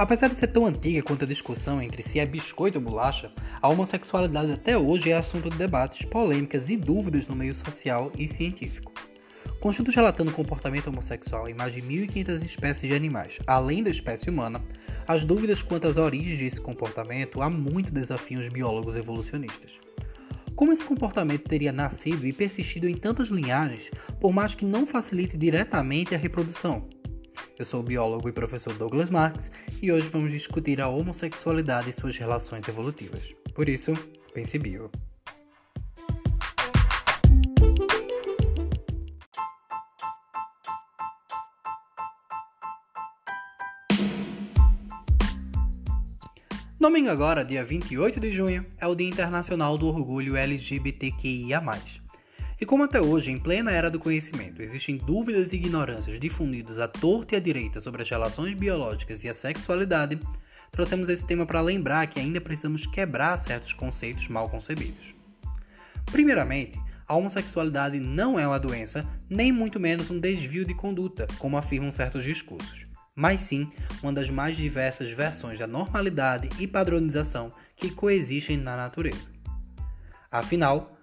Apesar de ser tão antiga quanto a discussão entre se é biscoito ou bolacha, a homossexualidade até hoje é assunto de debates, polêmicas e dúvidas no meio social e científico. Estudos relatando comportamento homossexual em mais de 1.500 espécies de animais, além da espécie humana, as dúvidas quanto às origens desse comportamento há muito desafiam os biólogos evolucionistas. Como esse comportamento teria nascido e persistido em tantas linhagens, por mais que não facilite diretamente a reprodução? Eu sou o biólogo e professor Douglas Marx e hoje vamos discutir a homossexualidade e suas relações evolutivas. Por isso, pense bio. Domingo agora, dia 28 de junho, é o Dia Internacional do Orgulho LGBTQIA+. E como até hoje, em plena era do conhecimento, existem dúvidas e ignorâncias difundidas à torta e à direita sobre as relações biológicas e a sexualidade, trouxemos esse tema para lembrar que ainda precisamos quebrar certos conceitos mal concebidos. Primeiramente, a homossexualidade não é uma doença, nem muito menos um desvio de conduta, como afirmam certos discursos, mas sim uma das mais diversas versões da normalidade e padronização que coexistem na natureza. Afinal,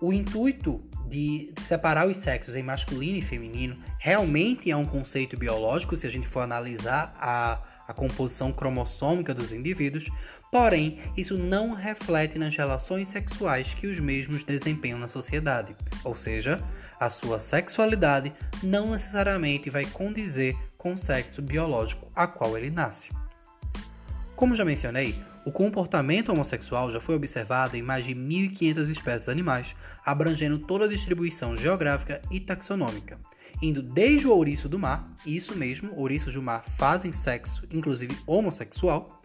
o intuito de separar os sexos em masculino e feminino realmente é um conceito biológico se a gente for analisar a, a composição cromossômica dos indivíduos, porém, isso não reflete nas relações sexuais que os mesmos desempenham na sociedade, ou seja, a sua sexualidade não necessariamente vai condizer com o sexo biológico a qual ele nasce. Como já mencionei, o comportamento homossexual já foi observado em mais de 1.500 espécies animais, abrangendo toda a distribuição geográfica e taxonômica, indo desde o ouriço do mar, isso mesmo, ouriços do mar fazem sexo, inclusive homossexual,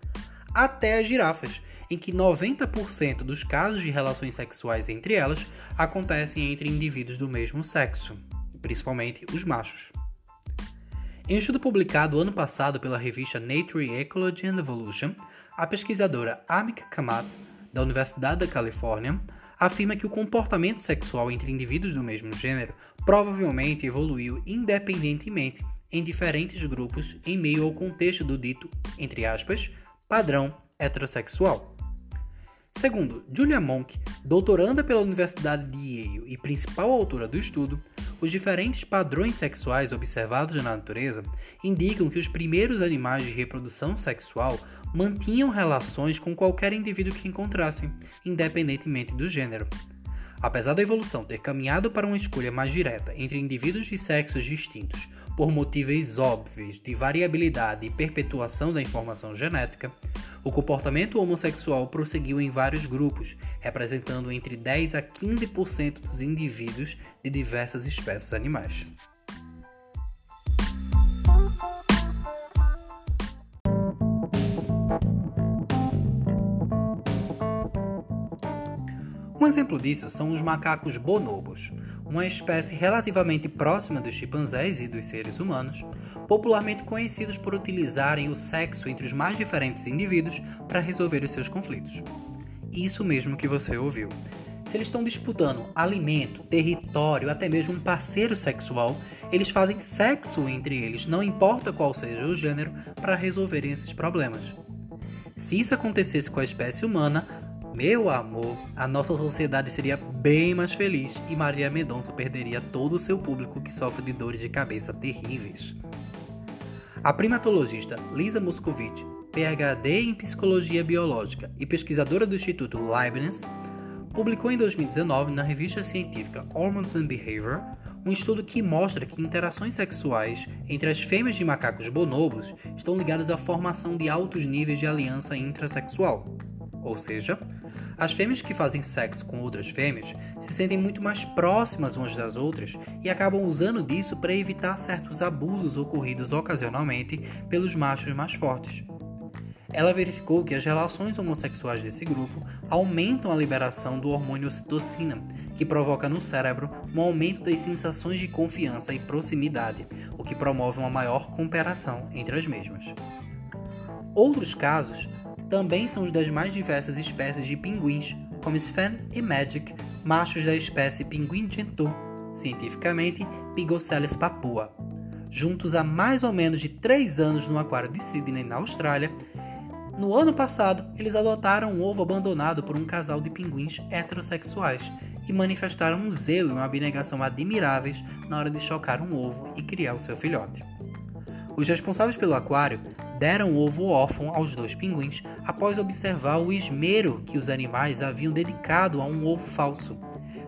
até as girafas, em que 90% dos casos de relações sexuais entre elas acontecem entre indivíduos do mesmo sexo, principalmente os machos. Em um estudo publicado ano passado pela revista Nature Ecology and Evolution, a pesquisadora Amik Kamat, da Universidade da Califórnia, afirma que o comportamento sexual entre indivíduos do mesmo gênero provavelmente evoluiu independentemente em diferentes grupos em meio ao contexto do dito, entre aspas, padrão heterossexual. Segundo Julia Monk, doutoranda pela Universidade de Yale e principal autora do estudo, os diferentes padrões sexuais observados na natureza indicam que os primeiros animais de reprodução sexual mantinham relações com qualquer indivíduo que encontrassem, independentemente do gênero. Apesar da evolução ter caminhado para uma escolha mais direta entre indivíduos de sexos distintos por motivos óbvios de variabilidade e perpetuação da informação genética, o comportamento homossexual prosseguiu em vários grupos, representando entre 10 a 15% dos indivíduos de diversas espécies animais. Um exemplo disso são os macacos bonobos, uma espécie relativamente próxima dos chimpanzés e dos seres humanos, popularmente conhecidos por utilizarem o sexo entre os mais diferentes indivíduos para resolver os seus conflitos. Isso mesmo que você ouviu. Se eles estão disputando alimento, território, até mesmo um parceiro sexual, eles fazem sexo entre eles, não importa qual seja o gênero, para resolverem esses problemas. Se isso acontecesse com a espécie humana, meu amor, a nossa sociedade seria bem mais feliz e Maria Mendonça perderia todo o seu público que sofre de dores de cabeça terríveis. A primatologista Lisa Moscovitch, PhD em psicologia biológica e pesquisadora do Instituto Leibniz, publicou em 2019 na revista científica Hormones and Behavior um estudo que mostra que interações sexuais entre as fêmeas de macacos bonobos estão ligadas à formação de altos níveis de aliança intrasexual, ou seja, as fêmeas que fazem sexo com outras fêmeas se sentem muito mais próximas umas das outras e acabam usando disso para evitar certos abusos ocorridos ocasionalmente pelos machos mais fortes. Ela verificou que as relações homossexuais desse grupo aumentam a liberação do hormônio ocitocina, que provoca no cérebro um aumento das sensações de confiança e proximidade, o que promove uma maior cooperação entre as mesmas. Outros casos também são os das mais diversas espécies de pinguins, como Sven e Magic, machos da espécie pinguim gentoo, cientificamente Pigocellus papua. juntos há mais ou menos de 3 anos no aquário de Sydney, na Austrália, no ano passado, eles adotaram um ovo abandonado por um casal de pinguins heterossexuais e manifestaram um zelo e uma abnegação admiráveis na hora de chocar um ovo e criar o seu filhote. Os responsáveis pelo aquário deram ovo órfão aos dois pinguins após observar o esmero que os animais haviam dedicado a um ovo falso.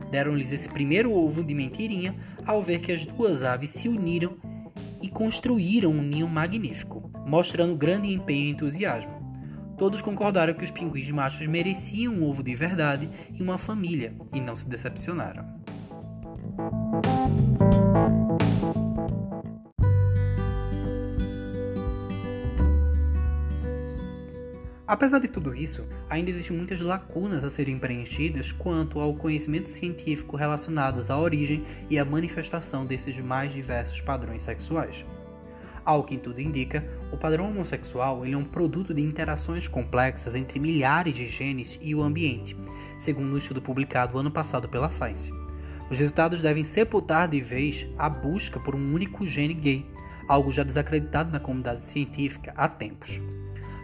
Deram-lhes esse primeiro ovo de mentirinha ao ver que as duas aves se uniram e construíram um ninho magnífico, mostrando grande empenho e entusiasmo. Todos concordaram que os pinguins machos mereciam um ovo de verdade e uma família, e não se decepcionaram. Apesar de tudo isso, ainda existem muitas lacunas a serem preenchidas quanto ao conhecimento científico relacionados à origem e à manifestação desses mais diversos padrões sexuais. Ao que tudo indica, o padrão homossexual é um produto de interações complexas entre milhares de genes e o ambiente, segundo um estudo publicado ano passado pela Science. Os resultados devem sepultar de vez a busca por um único gene gay, algo já desacreditado na comunidade científica há tempos.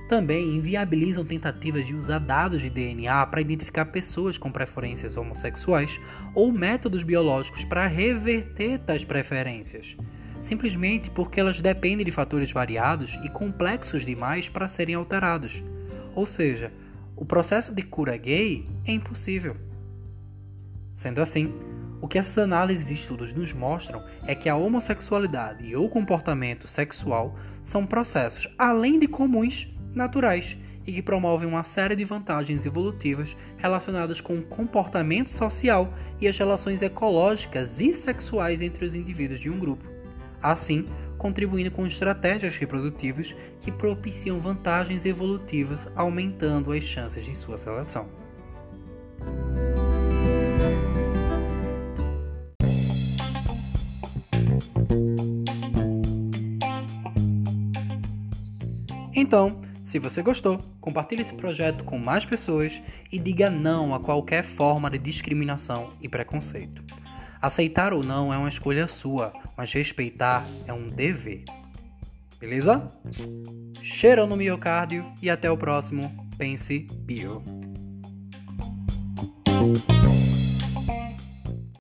Também inviabilizam tentativas de usar dados de DNA para identificar pessoas com preferências homossexuais ou métodos biológicos para reverter tais preferências simplesmente porque elas dependem de fatores variados e complexos demais para serem alterados. Ou seja, o processo de cura gay é impossível. Sendo assim, o que essas análises e estudos nos mostram é que a homossexualidade e o comportamento sexual são processos, além de comuns, naturais e que promovem uma série de vantagens evolutivas relacionadas com o comportamento social e as relações ecológicas e sexuais entre os indivíduos de um grupo assim contribuindo com estratégias reprodutivas que propiciam vantagens evolutivas, aumentando as chances de sua seleção. Então, se você gostou, compartilhe esse projeto com mais pessoas e diga não a qualquer forma de discriminação e preconceito. Aceitar ou não é uma escolha sua, mas respeitar é um dever. Beleza? Cheirão no miocárdio e até o próximo Pense Bio.